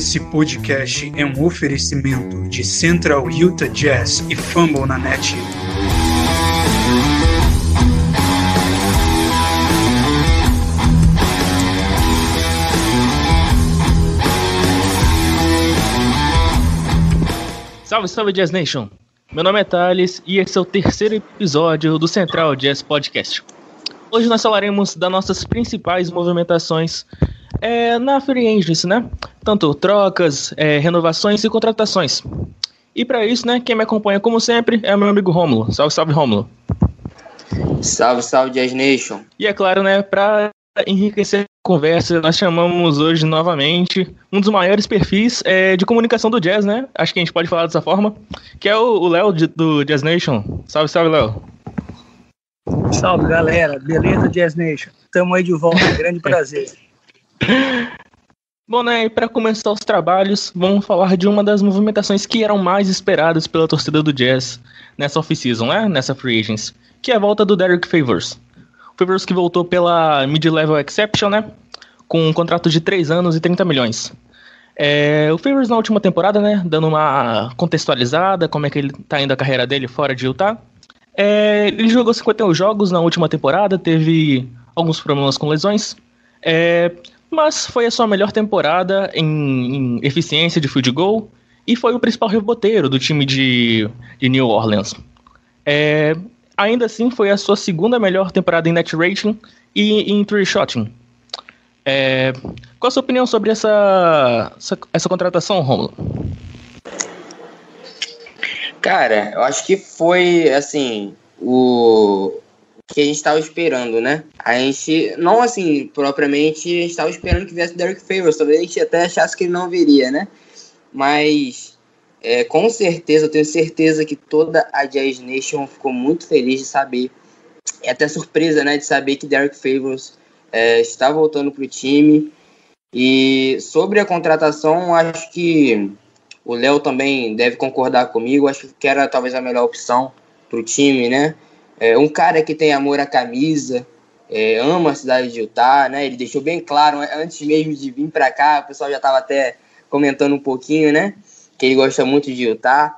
Esse podcast é um oferecimento de Central Utah Jazz e Fumble na Net. Salve, salve Jazz Nation! Meu nome é Thales e esse é o terceiro episódio do Central Jazz Podcast. Hoje nós falaremos das nossas principais movimentações é, na Free Agency, né? Tanto trocas, é, renovações e contratações. E para isso, né, quem me acompanha como sempre é o meu amigo Rômulo. Salve, salve Rômulo. Salve, salve Jazz Nation. E é claro, né, para enriquecer a conversa, nós chamamos hoje novamente um dos maiores perfis é, de comunicação do jazz, né? Acho que a gente pode falar dessa forma, que é o Léo do Jazz Nation. Salve, salve, Léo. Salve, galera. Beleza, Jazz Nation? Tamo aí de volta. Grande prazer. Bom, né, para começar os trabalhos, vamos falar de uma das movimentações que eram mais esperadas pela torcida do Jazz nessa off-season, né, nessa free agents, que é a volta do Derek Favors. O Favors que voltou pela Mid-Level Exception, né, com um contrato de 3 anos e 30 milhões. É, o Favors na última temporada, né, dando uma contextualizada, como é que ele tá indo a carreira dele fora de Utah. É, ele jogou 51 jogos na última temporada, teve alguns problemas com lesões, é, mas foi a sua melhor temporada em, em, eficiência de field goal e foi o principal reboteiro do time de, de New Orleans. É, ainda assim, foi a sua segunda melhor temporada em net rating e em three shotting. É, qual a sua opinião sobre essa, essa, essa contratação, Romulo? Cara, eu acho que foi assim o que a gente estava esperando, né? A gente, não assim, propriamente, a gente estava esperando que viesse Derek Favors, talvez a gente até achasse que ele não viria, né? Mas, é, com certeza, eu tenho certeza que toda a Jazz Nation ficou muito feliz de saber, e até surpresa, né, de saber que Derek Favors é, está voltando para o time. E sobre a contratação, acho que o Léo também deve concordar comigo, acho que era talvez a melhor opção para o time, né? É um cara que tem amor à camisa, é, ama a cidade de Utah, né? Ele deixou bem claro antes mesmo de vir para cá, o pessoal já estava até comentando um pouquinho, né? Que ele gosta muito de Utah.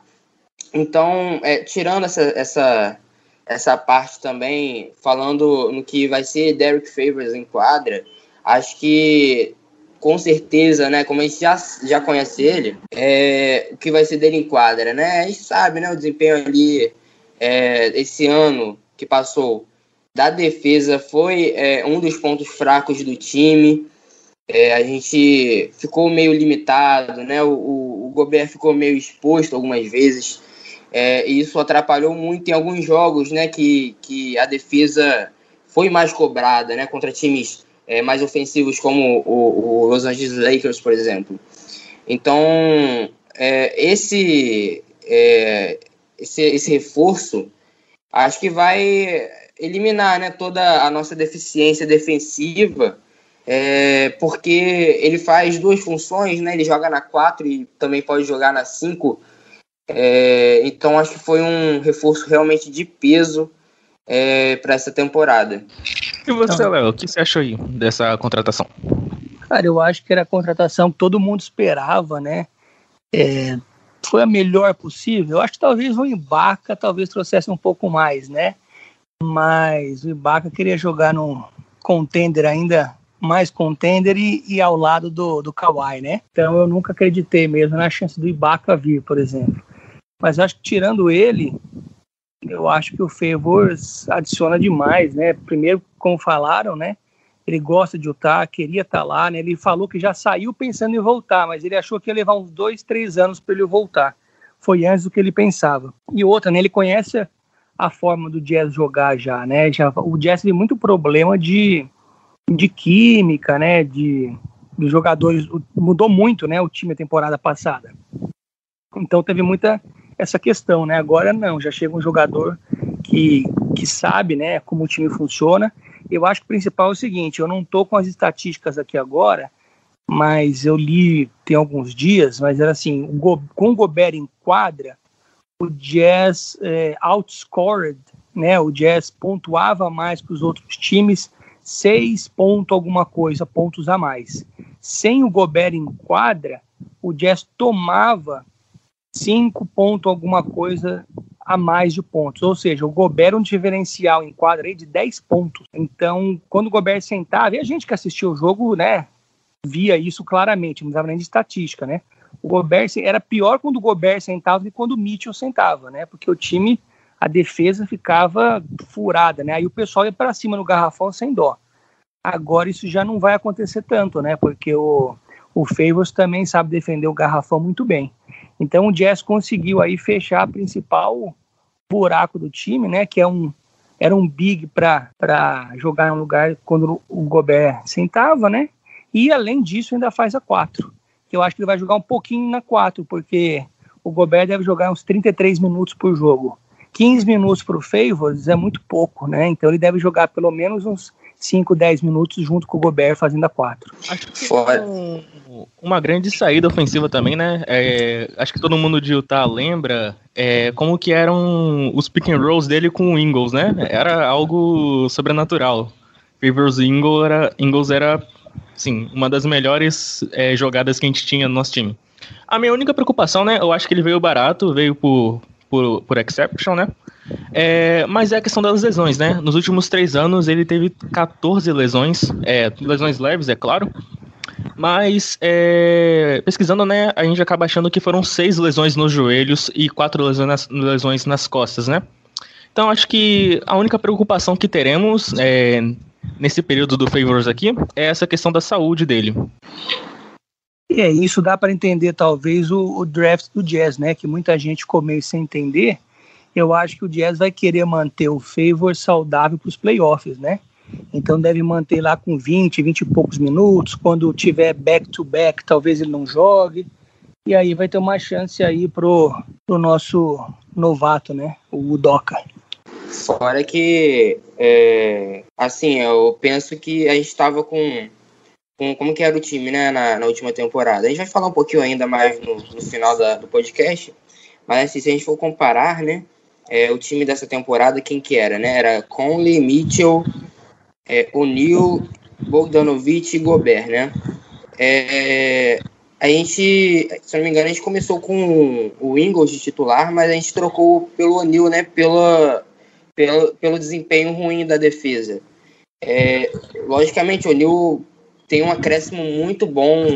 Então, é, tirando essa, essa, essa parte também, falando no que vai ser Derek Favors em quadra, acho que com certeza, né, como a gente já, já conhece ele, é, o que vai ser dele em quadra, né? A gente sabe, né, o desempenho ali é, esse ano que passou da defesa foi é, um dos pontos fracos do time. É, a gente ficou meio limitado, né? O, o, o Gobert ficou meio exposto algumas vezes. É, e isso atrapalhou muito em alguns jogos, né? Que, que a defesa foi mais cobrada, né? Contra times é, mais ofensivos como o, o, Los Angeles Lakers, por exemplo. Então, é, esse, é, esse, esse reforço, acho que vai eliminar né, toda a nossa deficiência defensiva, é, porque ele faz duas funções, né, ele joga na 4 e também pode jogar na 5. É, então acho que foi um reforço realmente de peso é, para essa temporada. E você, então, Léo, o que você achou aí dessa contratação? Cara, eu acho que era a contratação que todo mundo esperava, né? É, foi a melhor possível. Eu acho que talvez o Ibaka talvez trouxesse um pouco mais, né? Mas o Ibaka queria jogar no contender ainda mais contender e, e, ao lado do, do Kawhi, né? Então eu nunca acreditei mesmo na chance do Ibaka vir, por exemplo. Mas acho que tirando ele, eu acho que o Favors adiciona demais, né? Primeiro, como falaram, né? Ele gosta de Utah, queria estar tá lá, né? Ele falou que já saiu pensando em voltar, mas ele achou que ia levar uns dois, três anos para ele voltar. Foi antes do que ele pensava. E outra, né? Ele conhece a forma do Jazz jogar já, né? Já, o Jazz teve muito problema de, de química, né? De, dos jogadores. Mudou muito, né? O time a temporada passada. Então teve muita essa questão, né? Agora não, já chega um jogador que, que sabe, né? Como o time funciona eu acho que o principal é o seguinte: eu não estou com as estatísticas aqui agora, mas eu li tem alguns dias, mas era assim: com o Gobert em quadra, o Jazz é, outscored, né? O Jazz pontuava mais que os outros times, seis pontos alguma coisa, pontos a mais. Sem o Gobert em quadra, o Jazz tomava cinco pontos alguma coisa a mais de pontos. Ou seja, o Gobert um diferencial em quadra aí de 10 pontos. Então, quando o Gobert sentava, e a gente que assistiu o jogo, né, via isso claramente, não precisava nem de estatística, né? O Gobert era pior quando o Gobert sentava do que quando o Mitchell sentava, né? Porque o time, a defesa ficava furada, né? Aí o pessoal ia para cima no garrafão sem dó. Agora isso já não vai acontecer tanto, né? Porque o, o Favors também sabe defender o garrafão muito bem. Então o Jazz conseguiu aí fechar a principal buraco do time, né? Que é um era um big para jogar em um lugar quando o Gobert sentava, né? E além disso ainda faz a 4. Que eu acho que ele vai jogar um pouquinho na 4, porque o Gobert deve jogar uns 33 minutos por jogo. 15 minutos para o Favors é muito pouco, né? Então ele deve jogar pelo menos uns 5, 10 minutos junto com o Gobert fazendo a 4. Acho que foi um, uma grande saída ofensiva também, né? É, acho que todo mundo de Utah lembra é, como que eram os pick and rolls dele com o Ingles, né? Era algo sobrenatural. Rivers Ingles era, Ingles era sim, uma das melhores é, jogadas que a gente tinha no nosso time. A minha única preocupação, né? Eu acho que ele veio barato, veio por, por, por exception, né? É, mas é a questão das lesões, né? Nos últimos três anos ele teve 14 lesões, é, lesões leves, é claro. Mas é, pesquisando, né, a gente acaba achando que foram seis lesões nos joelhos e quatro lesões nas, lesões nas costas, né? Então acho que a única preocupação que teremos é, nesse período do Favors aqui é essa questão da saúde dele. E é isso dá para entender talvez o, o, draft do Jazz, né? Que muita gente meio sem entender eu acho que o Jazz vai querer manter o Favor saudável para os playoffs, né? Então deve manter lá com 20, 20 e poucos minutos. Quando tiver back-to-back, -back, talvez ele não jogue. E aí vai ter uma chance aí pro, pro nosso novato, né? O Udoca. Fora que, é, assim, eu penso que a gente estava com, com, Como que era o time, né? Na, na, última temporada. A gente vai falar um pouquinho ainda mais no, no final da, do podcast. Mas assim, se a gente for comparar, né? É, o time dessa temporada, quem que era, né? Era Conley, Mitchell, é, O'Neal, Bogdanovich e Gobert, né? É, a gente, se não me engano, a gente começou com o Ingles de titular, mas a gente trocou pelo O'Neal, né? Pela, pelo, pelo desempenho ruim da defesa. É, logicamente, o O'Neal tem um acréscimo muito bom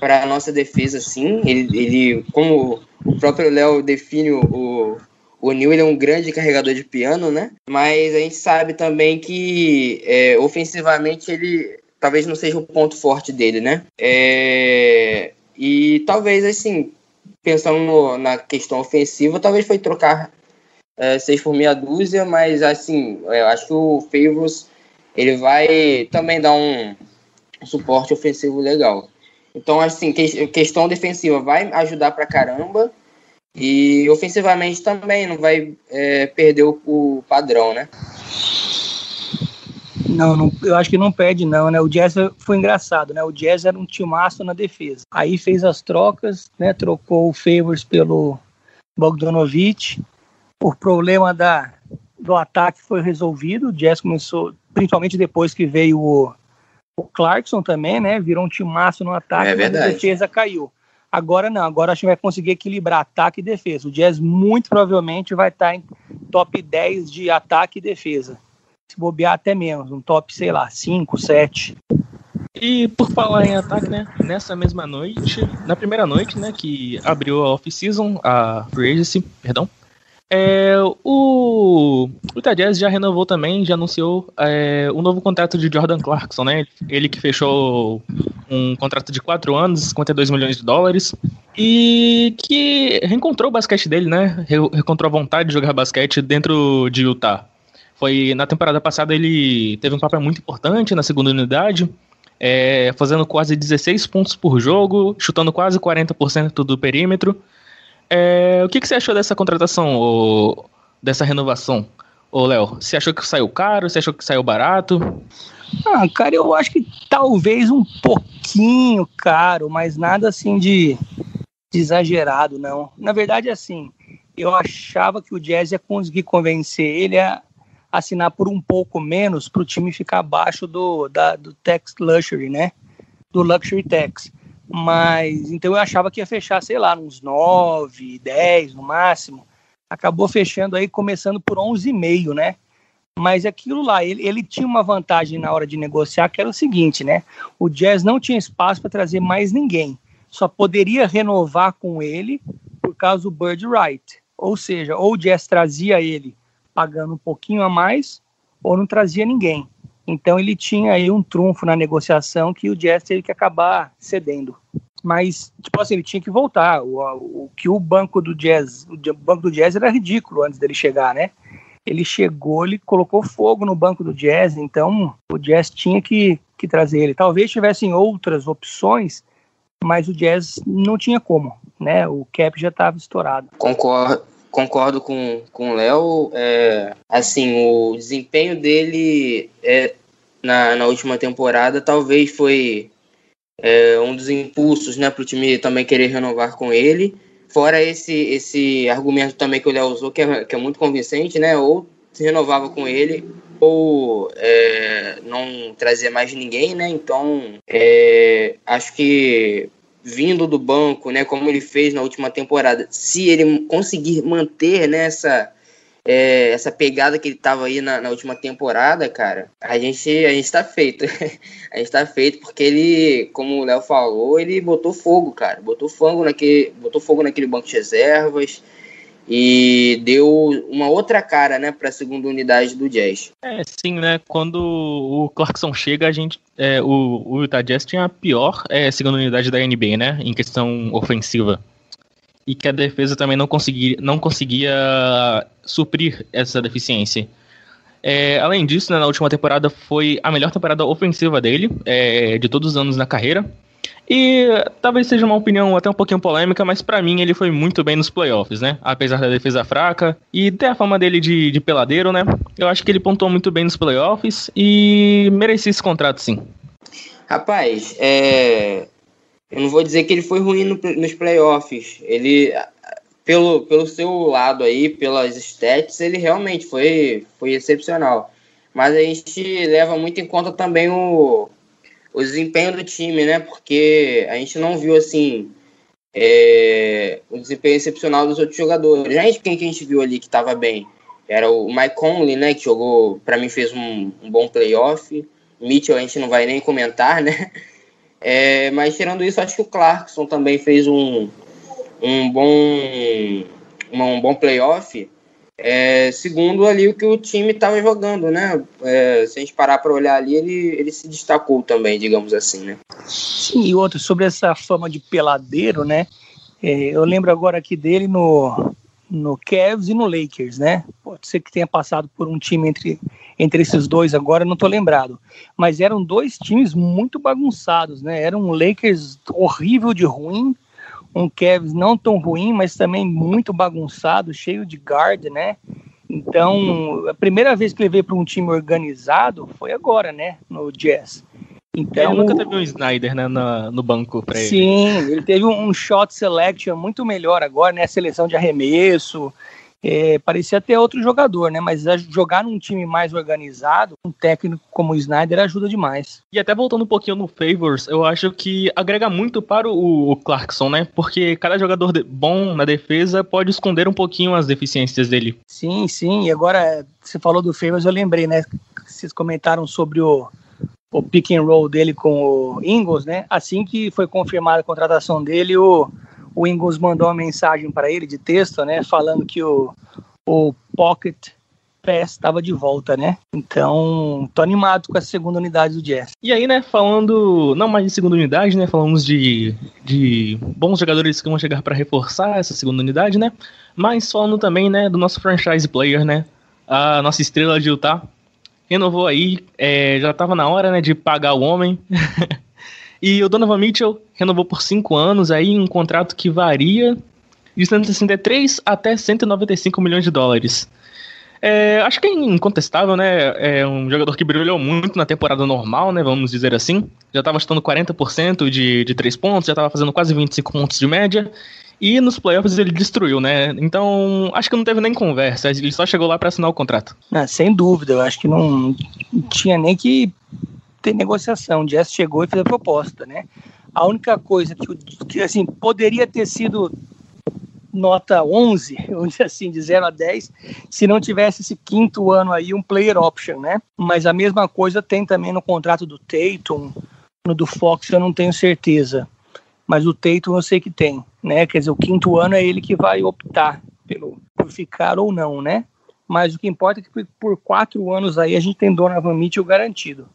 para a nossa defesa, sim. Ele, ele, como o próprio Léo define o, o Neil é um grande carregador de piano, né? Mas a gente sabe também que é, ofensivamente ele talvez não seja o ponto forte dele, né? É, e talvez, assim, pensando na questão ofensiva, talvez foi trocar é, seis por meia dúzia, mas, assim, é, eu acho que o Favors ele vai também dar um, suporte ofensivo legal. Então, assim, que, questão defensiva vai ajudar pra caramba. E ofensivamente também não vai é, perder o, o, padrão, né? Não, não, eu acho que não perde não, né? O Jazz foi engraçado, né? O Jazz era um timaço na defesa. Aí fez as trocas, né? Trocou o Favors pelo Bogdanovich. O problema da, do ataque foi resolvido. O Jazz começou, principalmente depois que veio o, o Clarkson também, né? Virou um timaço no ataque, é mas a defesa caiu. Agora não, agora a gente vai conseguir equilibrar ataque e defesa. O Jazz muito provavelmente vai estar em top 10 de ataque e defesa. Se bobear até menos, um top, sei lá, 5, 7. E por falar em ataque, né? Nessa mesma noite, na primeira noite, né, que abriu a off-season, a free agency, perdão, é, o, o Jazz já renovou também, já anunciou é, o novo contrato de Jordan Clarkson, né? Ele que fechou um contrato de 4 anos, 52 milhões de dólares, e que reencontrou o basquete dele, né? Reencontrou a vontade de jogar basquete dentro de Utah. Foi na temporada passada ele teve um papel muito importante na segunda unidade, é, fazendo quase 16 pontos por jogo, chutando quase 40% do perímetro. É, o que, que, você achou dessa contratação, dessa renovação, ô Léo? Você achou que saiu caro? Você achou que saiu barato? Ah, cara, eu acho que talvez um pouquinho caro, mas nada assim de, de exagerado, não. Na verdade, assim, eu achava que o Jazz ia conseguir convencer ele a assinar por um pouco menos para o time ficar abaixo do, da, do tax luxury, né? Do luxury tax. Mas então eu achava que ia fechar, sei lá, uns 9, 10 no máximo. Acabou fechando aí, começando por 11,5, né? Mas aquilo lá, ele, ele tinha uma vantagem na hora de negociar, que era o seguinte, né? O Jazz não tinha espaço para trazer mais ninguém. Só poderia renovar com ele por causa do Bird Right. Ou seja, ou o Jazz trazia ele pagando um pouquinho a mais, ou não trazia ninguém. Então ele tinha aí um trunfo na negociação que o Jazz teve que acabar cedendo. Mas, tipo assim, ele tinha que voltar. O, o, que o banco do Jazz, o banco do Jazz era ridículo antes dele chegar, né? Ele chegou, ele colocou fogo no banco do Jazz, então o Jazz tinha que, que trazer ele. Talvez tivessem outras opções, mas o Jazz não tinha como, né? O cap já estava estourado. Concordo, concordo com, com o Léo. É, assim, o desempenho dele é, na, na última temporada talvez foi é, um dos impulsos né, para o time também querer renovar com ele. Fora esse, esse argumento também que o Léo usou, que é, que é muito convincente, né? Ou se renovava com ele, ou é, não trazia mais ninguém, né? Então, é, acho que vindo do banco, né, como ele fez na última temporada, se ele conseguir manter né, essa, é, essa pegada que ele tava aí na, na, última temporada, cara, a gente, a gente tá feito. a gente tá feito porque ele, como o Léo falou, ele botou fogo, cara. Botou fogo naquele, botou fogo naquele banco de reservas e deu uma outra cara, né, para a segunda unidade do Jazz. É, sim, né? Quando o Clarkson chega, a gente, é, o, o Utah Jazz tinha a pior é, segunda unidade da NBA, né, em questão ofensiva, e que a defesa também não conseguia, não conseguia suprir essa deficiência. É, além disso, né, na última temporada foi a melhor temporada ofensiva dele, é, de todos os anos na carreira. E talvez seja uma opinião até um pouquinho polêmica, mas para mim ele foi muito bem nos playoffs, né? Apesar da defesa fraca e ter a fama dele de, de peladeiro, né? Eu acho que ele pontuou muito bem nos playoffs e merecia esse contrato sim. Rapaz, é... eu não vou dizer que ele foi ruim no, nos playoffs. Ele, pelo, pelo seu lado aí, pelas stats, ele realmente foi, foi excepcional. Mas a gente leva muito em conta também o, o desempenho do time, né? Porque a gente não viu assim é, o desempenho excepcional dos outros jogadores. A gente, quem que a gente viu ali que estava bem? Era o Mike Conley, né? Que jogou, para mim, fez um, um, bom playoff. Mitchell a gente não vai nem comentar, né? É, mas tirando isso, acho que o Clarkson também fez um, um bom um bom playoff. É, segundo ali o que o time estava jogando, né? É, se a gente parar para olhar ali, ele, ele se destacou também, digamos assim, né? Sim, e outro, sobre essa fama de peladeiro, né? É, eu lembro agora aqui dele no, no Cavs e no Lakers, né? Pode ser que tenha passado por um time entre, entre esses dois agora, não tô lembrado. Mas eram dois times muito bagunçados, né? Era um Lakers horrível de ruim um Cavs não tão ruim, mas também muito bagunçado, cheio de guard, né? Então, a primeira vez que ele veio para um time organizado foi agora, né? No Jazz. Então, ele nunca teve um Snyder né, no, no banco para ele. Sim, ele teve um shot selection muito melhor agora, né? Seleção de arremesso, é, parecia ter outro jogador, né? Mas jogar num time mais organizado, um técnico como o Snyder ajuda demais. E até voltando um pouquinho no Favors, eu acho que agrega muito para o, o Clarkson, né? Porque cada jogador bom na defesa pode esconder um pouquinho as deficiências dele. Sim, sim. E agora, você falou do Favors, eu lembrei, né? Vocês comentaram sobre o, o pick and roll dele com o Ingles, né? Assim que foi confirmada a contratação dele, o o Ingles mandou uma mensagem para ele de texto, né, falando que o, o Pocket Pass estava de volta, né? Então, tô animado com a segunda unidade do Jazz. E aí, né, falando não mais de segunda unidade, né, falamos de, de bons jogadores que vão chegar para reforçar essa segunda unidade, né? Mas falando também, né, do nosso franchise player, né? A nossa estrela de Utah renovou aí, é, já tava na hora, né, de pagar o homem. E o Donovan Mitchell renovou por cinco anos aí um contrato que varia de 163 até 195 milhões de dólares. É, acho que é incontestável, né? É um jogador que brilhou muito na temporada normal, né? Vamos dizer assim. Já estava chutando 40% de, de 3 pontos, já estava fazendo quase 25 pontos de média. E nos playoffs ele destruiu, né? Então, acho que não teve nem conversa. Ele só chegou lá para assinar o contrato. Ah, sem dúvida, eu acho que não tinha nem que ter negociação. O Jazz chegou e fez a proposta, né? A única coisa que, que assim, poderia ter sido nota 11, vamos dizer assim, de 0 a 10, se não tivesse esse quinto ano aí, um player option, né? Mas a mesma coisa tem também no contrato do Tatum, no do Fox eu não tenho certeza, mas o Tatum eu sei que tem, né? Quer dizer, o quinto ano é ele que vai optar pelo, por ficar ou não, né? Mas o que importa é que por quatro anos aí a gente tem Donovan Mitchell garantido.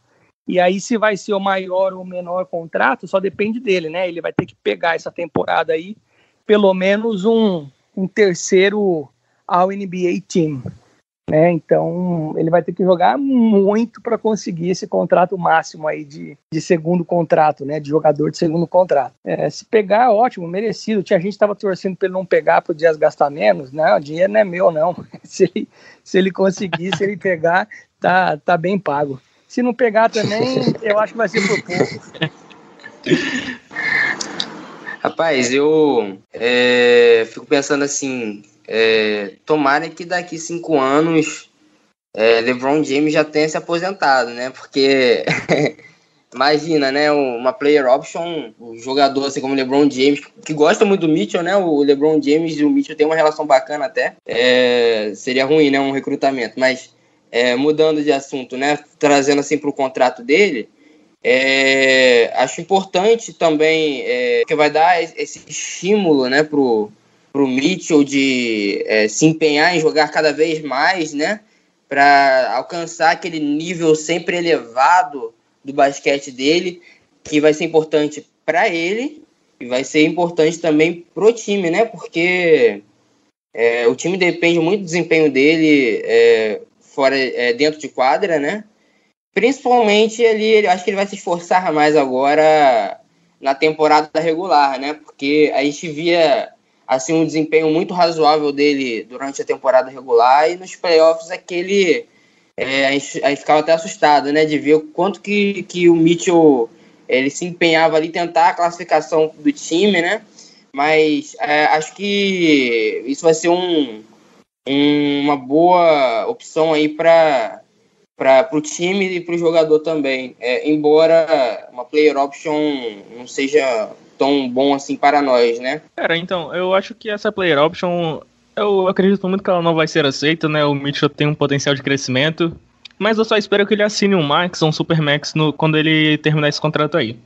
E aí, se vai ser o maior ou menor contrato, só depende dele, né? Ele vai ter que pegar essa temporada aí pelo menos um, um terceiro ao NBA Team. Né? Então ele vai ter que jogar muito para conseguir esse contrato máximo aí de, de segundo contrato, né? De jogador de segundo contrato. É, se pegar, ótimo, merecido. Tinha gente estava torcendo para ele não pegar para o Dias gastar menos. Não, o dinheiro não é meu, não. se, ele, se ele conseguir, se ele pegar, tá, tá bem pago. Se não pegar também, eu acho que vai ser por pouco. Rapaz, eu é, fico pensando assim, é, tomara que daqui cinco anos é, LeBron James já tenha se aposentado, né? Porque imagina, né? Uma player option, um jogador assim como LeBron James, que gosta muito do Mitchell, né? O LeBron James e o Mitchell têm uma relação bacana até. É, seria ruim, né? Um recrutamento, mas é, mudando de assunto, né? Trazendo assim para o contrato dele. É, acho importante também é, que vai dar esse estímulo né, para o Mitchell de é, se empenhar em jogar cada vez mais, né, para alcançar aquele nível sempre elevado do basquete dele, que vai ser importante para ele e vai ser importante também para o time, né, porque é, o time depende muito do desempenho dele é, fora é, dentro de quadra, né? Principalmente ele, acho que ele vai se esforçar mais agora na temporada regular, né? Porque a gente via assim um desempenho muito razoável dele durante a temporada regular e nos playoffs aquele é, a, gente, a gente ficava até assustado, né? De ver o quanto que, que o Mitchell ele se empenhava ali tentar a classificação do time, né? Mas é, acho que isso vai ser um, um uma boa opção aí para para o time e para o jogador também. É, embora uma player option não seja tão bom assim para nós, né? Cara, então, eu acho que essa player option, eu acredito muito que ela não vai ser aceita, né? O Mitchell tem um potencial de crescimento, mas eu só espero que ele assine um max ou um super max no, quando ele terminar esse contrato aí.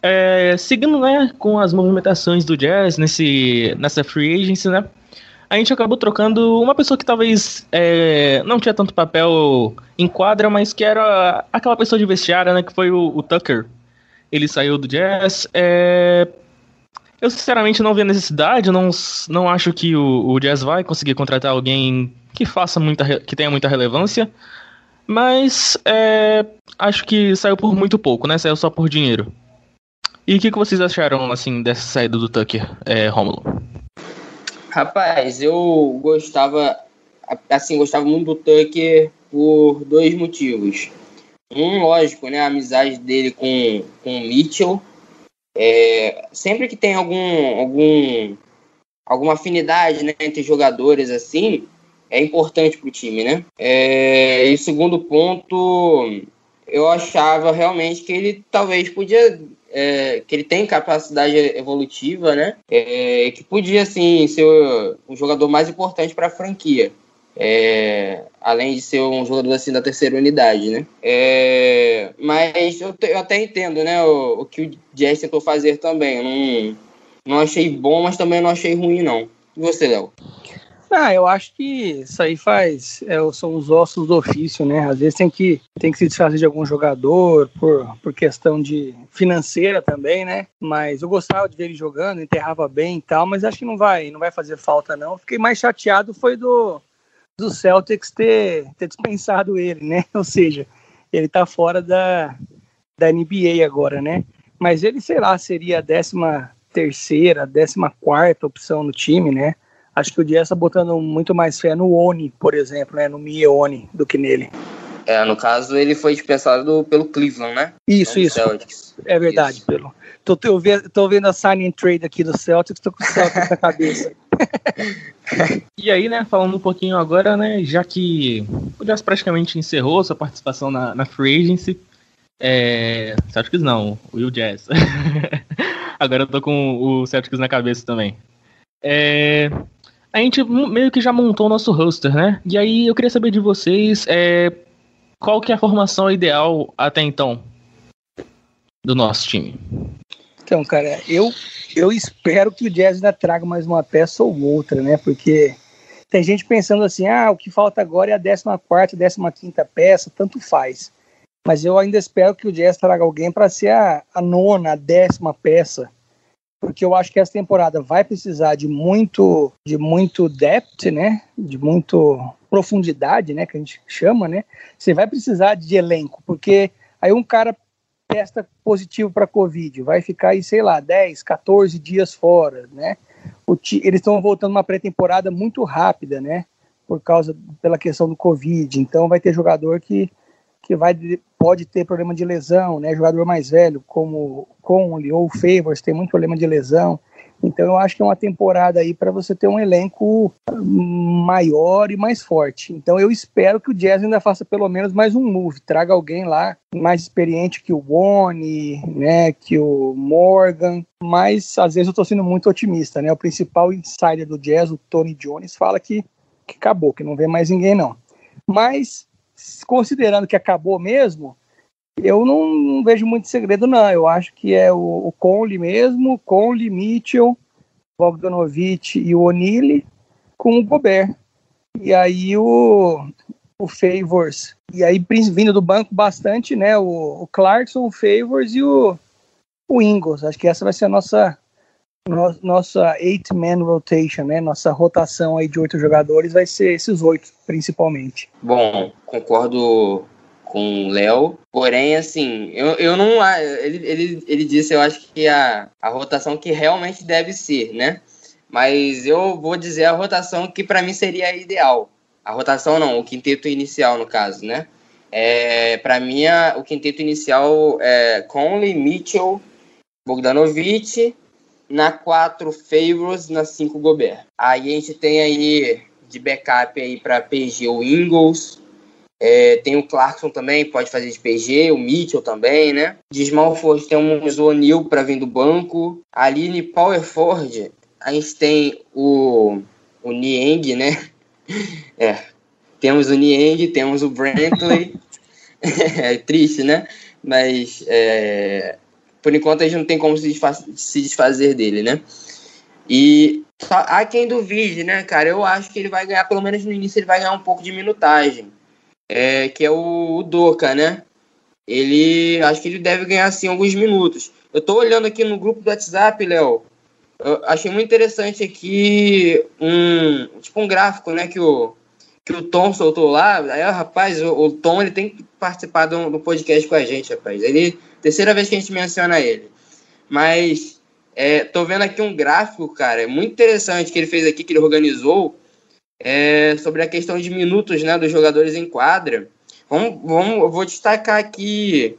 É, seguindo, né, com as movimentações do Jazz nesse, nessa free agency, né? A gente acabou trocando uma pessoa que talvez é, não tinha tanto papel em quadra, mas que era aquela pessoa de vestiário, né? Que foi o, o Tucker. Ele saiu do Jazz. É, eu sinceramente não vi a necessidade, não, não acho que o, o Jazz vai conseguir contratar alguém que faça muita, que tenha muita relevância. Mas é, acho que saiu por muito pouco, né? Saiu só por dinheiro. E o que, que vocês acharam assim dessa saída do Tucker, é, Romulo? Rapaz, eu gostava, assim, gostava muito do Tucker por dois motivos. Um, lógico, né, a amizade dele com, com o Mitchell. É, sempre que tem algum, algum, alguma afinidade né, entre jogadores assim, é importante para o time, né? É, e segundo ponto, eu achava realmente que ele talvez podia é, que ele tem capacidade evolutiva, né? É, que podia, assim, ser o jogador mais importante para a franquia. É, além de ser um jogador assim da terceira unidade, né? É, mas eu, eu, até entendo, né? O, o, que o Jazz tentou fazer também. Não, não achei bom, mas também não achei ruim, não. E você, Léo? Ah, eu acho que isso aí faz. É, são os ossos do ofício, né? Às vezes tem que, tem que se desfazer de algum jogador por, por questão de financeira também, né? Mas eu gostava de ver ele jogando, enterrava bem e tal, mas acho que não vai, não vai fazer falta, não. Fiquei mais chateado foi do, do Celtics ter, ter dispensado ele, né? Ou seja, ele tá fora da, da NBA agora, né? Mas ele, sei lá, seria a décima terceira, décima quarta opção no time, né? Acho que o Jazz está botando muito mais fé no Oni, por exemplo, né, no Mieoni, do que nele. É, no caso, ele foi dispensado pelo Cleveland, né? Isso, Não isso. Celtics. É verdade, isso. pelo. Tô, tô, vendo, tô vendo a signing trade aqui do Celtics, tô com o Celtics na cabeça. e aí, né, falando um pouquinho agora, né, já que o Jazz praticamente encerrou sua participação na, na Free Agency, É. Celtics não, o Will Jazz. Agora eu tô com o Celtics na cabeça também. É. A gente meio que já montou o nosso roster, né? E aí eu queria saber de vocês é, qual que é a formação ideal até então do nosso time. Então, cara, eu, eu espero que o Jazz ainda traga mais uma peça ou outra, né? Porque tem gente pensando assim, ah, o que falta agora é a 14 décima 15 peça, tanto faz. Mas eu ainda espero que o Jazz traga alguém para ser a, a nona, a décima peça porque eu acho que essa temporada vai precisar de muito de muito depth, né? De muito profundidade, né, que a gente chama, né? Você vai precisar de elenco, porque aí um cara testa positivo para covid, vai ficar aí, sei lá, 10, 14 dias fora, né? O eles estão voltando uma pré-temporada muito rápida, né? Por causa pela questão do covid. Então vai ter jogador que que vai pode ter problema de lesão, né? Jogador mais velho, como Conley ou Favors, tem muito problema de lesão. Então eu acho que é uma temporada aí para você ter um elenco maior e mais forte. Então eu espero que o Jazz ainda faça pelo menos mais um move, traga alguém lá mais experiente que o Wone, né, que o Morgan, mas às vezes eu estou sendo muito otimista, né? O principal insider do Jazz, o Tony Jones, fala que, que acabou, que não vê mais ninguém não. Mas considerando que acabou mesmo, eu não, vejo muito segredo, não. Eu acho que é o, o Conley mesmo, Conley, Mitchell, Bogdanovich e o O'Neal com o Gobert. E aí o, o Favors. E aí, vindo do banco bastante, né? O, o Clarkson, o Favors e o, o Ingles. Acho que essa vai ser a nossa no, nossa eight-man rotation, né? Nossa rotação aí de oito jogadores vai ser esses oito, principalmente. Bom, concordo com o Léo. Porém, assim, eu, eu não. Ele, ele, ele disse, eu acho que a, a rotação que realmente deve ser, né? Mas eu vou dizer a rotação que para mim seria a ideal. A rotação não, o quinteto inicial, no caso, né? É, para mim, o quinteto inicial é Conley, Mitchell, Bogdanovich, na 4 Favors, na 5 Gobert. Aí a gente tem aí de backup aí para PG o Ingles, é, tem o Clarkson também, pode fazer de PG, o Mitchell também, né? De Small Forward temos o O'Neal para vir do banco. Ali em Power a gente tem o, o Nieng, né? É, temos o Nieng, temos o Brantley. é triste, né? Mas é, por enquanto a gente não tem como se, desfaz, se desfazer dele, né? E há quem duvide, né, cara? Eu acho que ele vai ganhar, pelo menos no início, ele vai ganhar um pouco de minutagem é, que é o, o Doca, né? Ele, acho que ele deve ganhar, assim, alguns minutos. Eu tô olhando aqui no grupo do WhatsApp, Léo, achei muito interessante aqui um, tipo um gráfico, né, que o, que o Tom soltou lá. Aí, rapaz, o, o Tom, ele tem que participar do, do, podcast com a gente, rapaz. Ele, terceira vez que a gente menciona ele. Mas, é, tô vendo aqui um gráfico, cara, muito interessante que ele fez aqui, que ele organizou, é, sobre a questão de minutos né, dos jogadores em quadra. Vamos, vamos, eu vou destacar aqui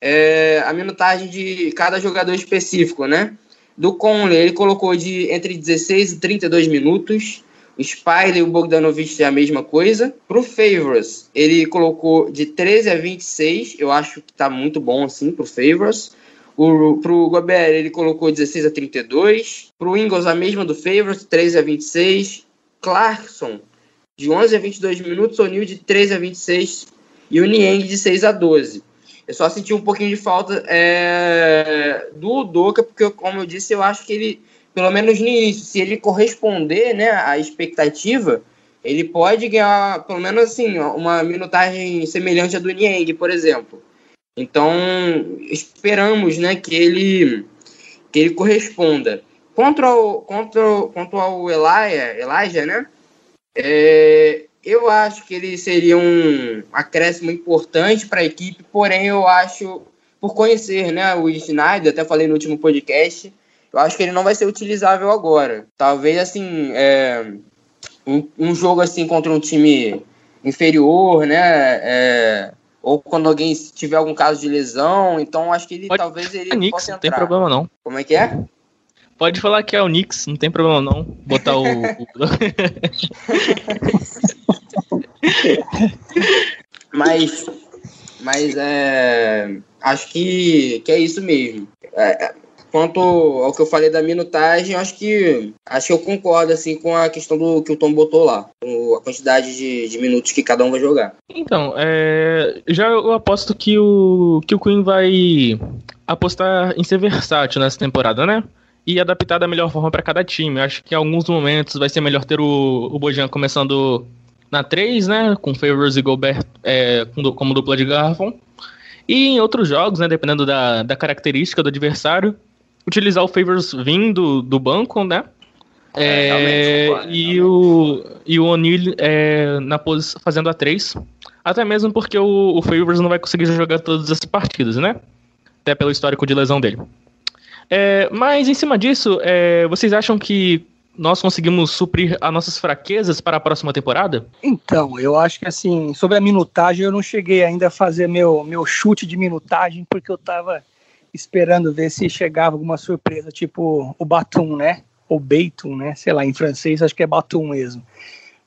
é, a minutagem de cada jogador específico, né? Do Conley, ele colocou de entre 16 e 32 minutos. Spider e o Bogdanovich é a mesma coisa. Pro Favors, ele colocou de 13 a 26. Eu acho que tá muito bom assim pro Favors. O, pro Gobert, ele colocou 16 a 32. Pro Ingles, a mesma do Favors, 13 a 26. Clarkson de 11 a 22 minutos, O'Neal de 13 a 26 e o Niang de 6 a 12. Eu só senti um pouquinho de falta é, do Doca, porque, como eu disse, eu acho que ele, pelo menos no início, se ele corresponder né, à expectativa, ele pode ganhar, pelo menos assim, uma minutagem semelhante à do Niang, por exemplo. Então, esperamos né, que, ele, que ele corresponda. Contra o, contra, contra o Elijah, Elijah né? É, eu acho que ele seria um acréscimo importante para a equipe, porém eu acho, por conhecer né, o Schneider, até falei no último podcast, eu acho que ele não vai ser utilizável agora. Talvez assim, é, um, um, jogo assim contra um time inferior, né? É, ou quando alguém tiver algum caso de lesão, então acho que ele Pode talvez ele Nix, possa entrar. Não tem problema não. Como é que é? Pode falar que é o Knicks, não tem problema não. Botar o. Mas Mas é, acho que, que é isso mesmo. É, é quanto ao que eu falei da minutagem, acho que acho que eu concordo assim com a questão do que o Tom botou lá, com a quantidade de, de minutos que cada um vai jogar. Então, é, já eu aposto que o que o Queen vai apostar em ser versátil nessa temporada, né? E adaptar da melhor forma para cada time. Acho que em alguns momentos vai ser melhor ter o, o Bojan começando na 3, né? Com Favors e Gobert é, como dupla de garrafão. E em outros jogos, né? Dependendo da, da característica do adversário, utilizar o Favors vindo do banco, né? É, é, e, o, e o O'Neill é, na pose fazendo a 3. Até mesmo porque o, o Favors não vai conseguir jogar todas as partidas, né? Até pelo histórico de lesão dele. É, mas em cima disso, é, vocês acham que nós conseguimos suprir as nossas fraquezas para a próxima temporada? Então, eu acho que assim, sobre a minutagem, eu não cheguei ainda a fazer meu, meu chute de minutagem, porque eu estava esperando ver se chegava alguma surpresa, tipo o Batum, né? Ou Beitum, né? Sei lá, em francês acho que é Batum mesmo.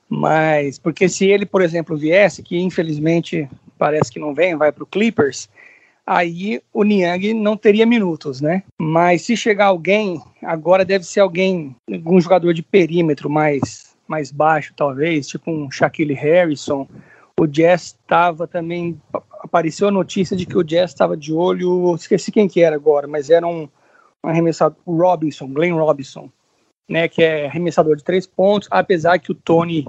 Mas, porque se ele, por exemplo, viesse, que infelizmente parece que não vem, vai para o Clippers, aí o Niang não teria minutos, né? Mas se chegar alguém, agora deve ser alguém, algum jogador de perímetro mais, mais baixo, talvez, tipo um Shaquille Harrison. O Jazz estava também. Apareceu a notícia de que o Jazz estava de olho. Esqueci quem que era agora, mas era um, um arremessador. Robinson, Glenn Robinson, né? Que é arremessador de três pontos, apesar que o Tony.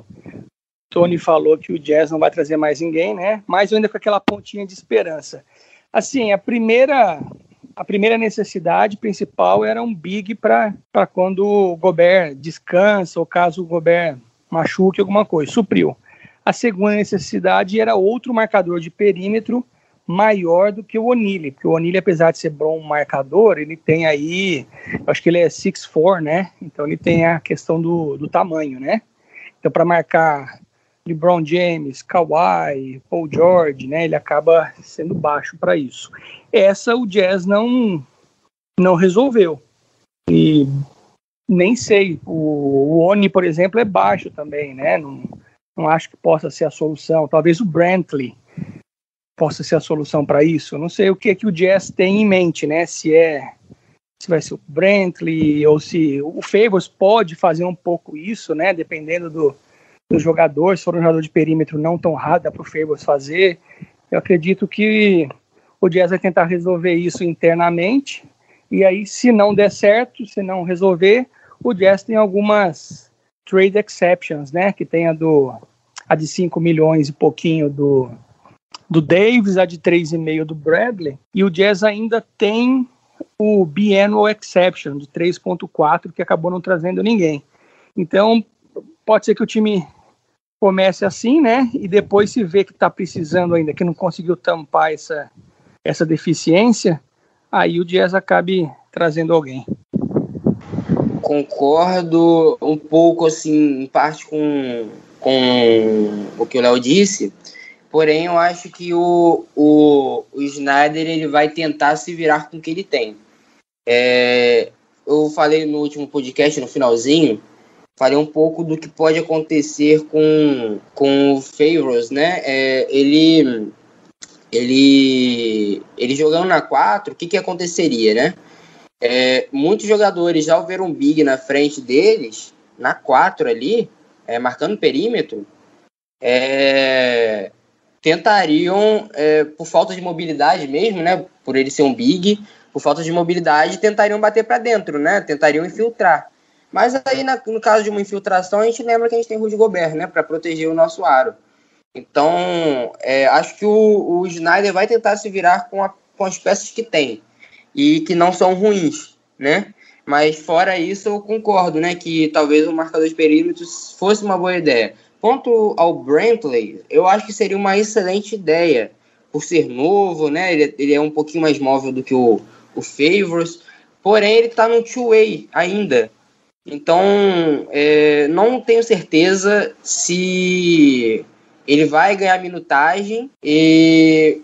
Tony falou que o Jazz não vai trazer mais ninguém, né? Mas eu ainda com aquela pontinha de esperança. Assim, a primeira a primeira necessidade principal era um big para quando o Gobert descansa ou caso o Gobert machuque alguma coisa. Supriu. A segunda necessidade era outro marcador de perímetro maior do que o Onili, porque o Onili, apesar de ser bom marcador, ele tem aí, acho que ele é 6'4", né? Então ele tem a questão do, do tamanho, né? Então para marcar LeBron James, Kawhi, Paul George, né? Ele acaba sendo baixo para isso. Essa o Jazz não não resolveu. E nem sei, o, o Oni, por exemplo, é baixo também, né? Não, não acho que possa ser a solução. Talvez o Brantley possa ser a solução para isso. Não sei o que que o Jazz tem em mente, né? Se é se vai ser o Brantley ou se o Favors pode fazer um pouco isso, né? Dependendo do, do jogador. Se for um jogador de perímetro não tão rápido, dá para o Favors fazer. Eu acredito que o Jazz vai tentar resolver isso internamente. E aí, se não der certo, se não resolver, o Jazz tem algumas trade exceptions, né? Que tem a do a de 5 milhões e pouquinho do, do Davis, a de 3,5 do Bradley, e o Jazz ainda tem o biannual exception de 3.4 que acabou não trazendo ninguém. Então, pode ser que o time comece assim, né? E depois se vê que está precisando ainda, que não conseguiu tampar essa, essa deficiência, aí o Jazz acabe trazendo alguém concordo um pouco, assim, em parte com, com o que o Léo disse, porém eu acho que o, o, o ele vai tentar se virar com o que ele tem. É, eu falei no último podcast, no finalzinho, falei um pouco do que pode acontecer com, com o Favors, né? É, ele, ele, ele jogando na 4, o que, que aconteceria, né? É, muitos jogadores, ao ver um Big na frente deles, na 4 ali, é, marcando perímetro, é, tentariam, é, por falta de mobilidade mesmo, né, por ele ser um Big, por falta de mobilidade, tentariam bater para dentro, né, tentariam infiltrar. Mas aí, na, no caso de uma infiltração, a gente lembra que a gente tem Rudy Gobert, né, para proteger o nosso aro. Então, é, acho que o, o Snyder vai tentar se virar com, a, com as peças que tem e que não são ruins, né? Mas fora isso, eu concordo, né, que talvez o marcador de perímetros fosse uma boa ideia. Quanto ao Brantley, eu acho que seria uma excelente ideia, por ser novo, né? Ele, ele é um pouquinho mais móvel do que o, o Favors, porém ele está no two-way ainda. Então, é, não tenho certeza se ele vai ganhar minutagem e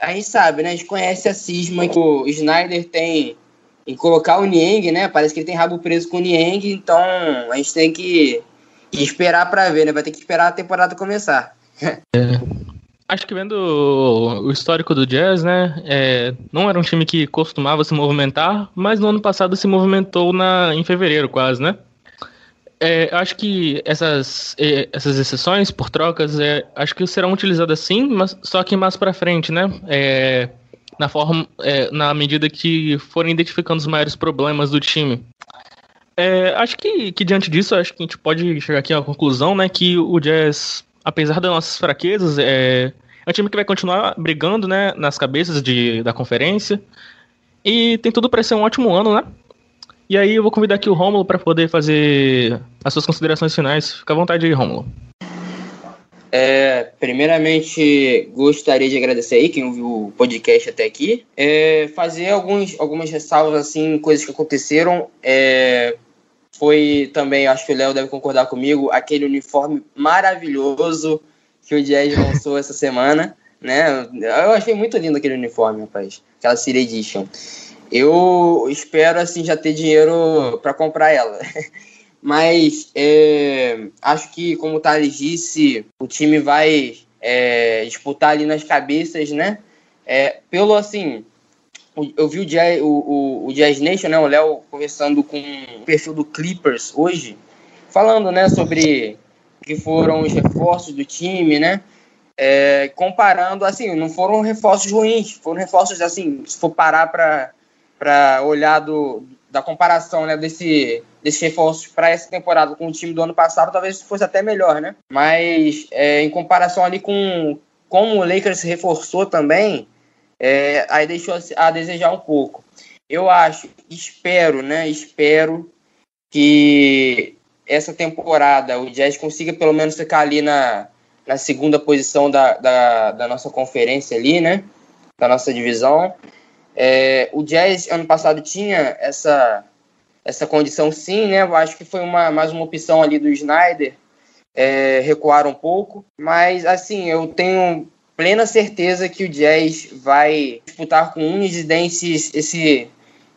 a gente sabe, né? A gente conhece a cisma que o Snyder tem em colocar o Niang, né? Parece que ele tem rabo preso com o Niang, então a gente tem que esperar para ver, né? Vai ter que esperar a temporada começar. É. Acho que vendo o histórico do Jazz, né, é, não era um time que costumava se movimentar, mas no ano passado se movimentou na, em fevereiro quase, né? É, acho que essas, essas exceções por trocas, é, acho que serão utilizadas sim, mas só que mais para frente, né? É, na forma, é, na medida que forem identificando os maiores problemas do time. É, acho que, que diante disso, acho que a gente pode chegar aqui à conclusão, né, que o Jazz apesar das nossas fraquezas, é, é um time que vai continuar brigando, né, nas cabeças de, da conferência. E tem tudo para ser um ótimo ano, né? E aí eu vou convidar aqui o Rômulo para poder fazer as suas considerações finais. Fica à vontade aí, Rômulo. É, primeiramente, gostaria de agradecer aí quem ouviu o podcast até aqui. É, fazer alguns, algumas ressalvas, assim, coisas que aconteceram. É, foi também, acho que o Léo deve concordar comigo, aquele uniforme maravilhoso que o Jazz lançou essa semana, né? Eu achei muito lindo aquele uniforme, rapaz. Aquela City Edition. Eu espero, assim, já ter dinheiro para comprar ela. Mas é, acho que, como o Thales disse, o time vai é, disputar ali nas cabeças, né? É, pelo, assim, eu vi o Jazz, o, o, o Jazz Nation, né, o Léo conversando com o perfil do Clippers hoje, falando, né, sobre que foram os reforços do time, né, é, comparando, assim, não foram reforços ruins, foram reforços, assim, se for parar para olhar do, da comparação, né, desse, desses reforços para essa temporada com o time do ano passado, talvez fosse até melhor, né, mas é, em comparação ali com como o Lakers se reforçou também, é, aí deixou a desejar um pouco. Eu acho, espero, né? Espero que essa temporada o Jazz consiga pelo menos ficar ali na, na segunda posição da, da, da nossa conferência ali, né? Da nossa divisão. É, o Jazz ano passado tinha essa essa condição sim, né? Eu acho que foi uma, mais uma opção ali do Snyder é, recuar um pouco, mas assim eu tenho plena certeza que o Jazz vai disputar com unhas e dentes esse,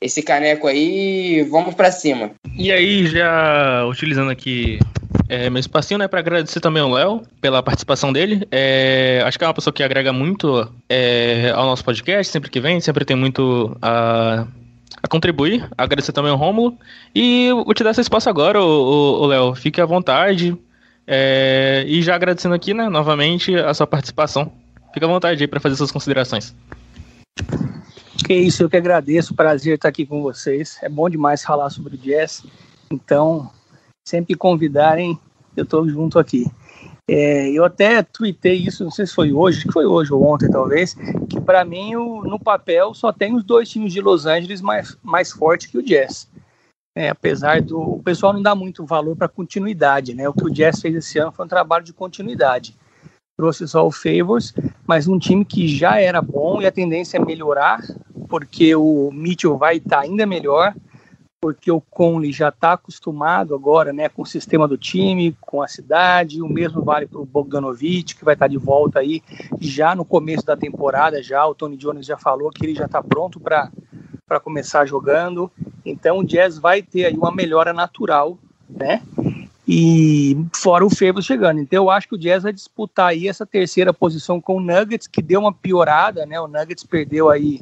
esse caneco aí vamos para cima. E aí, já utilizando aqui é, meu espacinho, né, para agradecer também ao Léo pela participação dele. É, acho que é uma pessoa que agrega muito é, ao nosso podcast, sempre que vem, sempre tem muito a, a contribuir. Agradecer também ao Rômulo. E vou te dar esse espaço agora, o Léo. Fique à vontade. É, e já agradecendo aqui, né, novamente, a sua participação. Fica à vontade aí para fazer suas considerações. Que isso, eu que agradeço, prazer estar aqui com vocês. É bom demais falar sobre jazz. Então, sempre convidarem, eu estou junto aqui. É, eu até tuitei isso, não sei se foi hoje, que foi hoje ou ontem talvez, que para mim o, no papel só tem os dois times de Los Angeles mais, mais forte que o Jazz. É, apesar do o pessoal não dá muito valor para continuidade, né? O que o Jazz fez esse ano foi um trabalho de continuidade trouxe só o Favors, mas um time que já era bom e a tendência é melhorar, porque o Mitchell vai estar tá ainda melhor, porque o Conley já está acostumado agora né, com o sistema do time, com a cidade, o mesmo vale para o Bogdanovic, que vai estar tá de volta aí já no começo da temporada, já o Tony Jones já falou que ele já está pronto para começar jogando, então o Jazz vai ter aí uma melhora natural, né? E fora o Febos chegando. Então eu acho que o Jazz vai disputar aí essa terceira posição com o Nuggets, que deu uma piorada, né? O Nuggets perdeu aí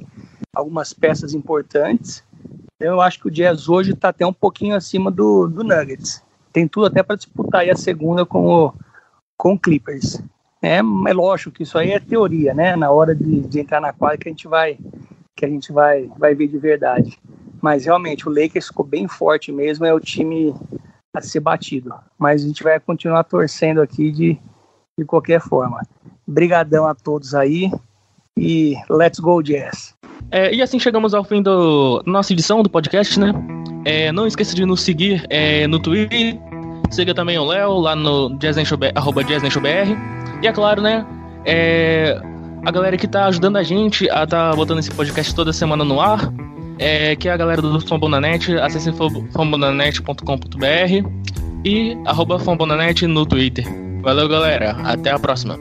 algumas peças importantes. Então eu acho que o Jazz hoje está até um pouquinho acima do, do Nuggets. Tem tudo até para disputar a segunda com o, com o Clippers. É, é lógico que isso aí é teoria, né? Na hora de, de entrar na quadra que a gente vai que a gente vai, vai ver de verdade. Mas realmente o Lakers ficou bem forte mesmo, é o time a ser batido. Mas a gente vai continuar torcendo aqui de, de qualquer forma. Brigadão a todos aí e let's go Jazz. É, e assim chegamos ao fim da nossa edição do podcast, né? É, não esqueça de nos seguir é, no Twitter. Siga também o Léo lá no jazznation.br. E é claro, né? É, a galera que tá ajudando a gente a tá botando esse podcast toda semana no ar é, que é a galera do Fambonanet, acessem fambonanet.com.br e arroba Fambonanet no Twitter. Valeu, galera. Até a próxima.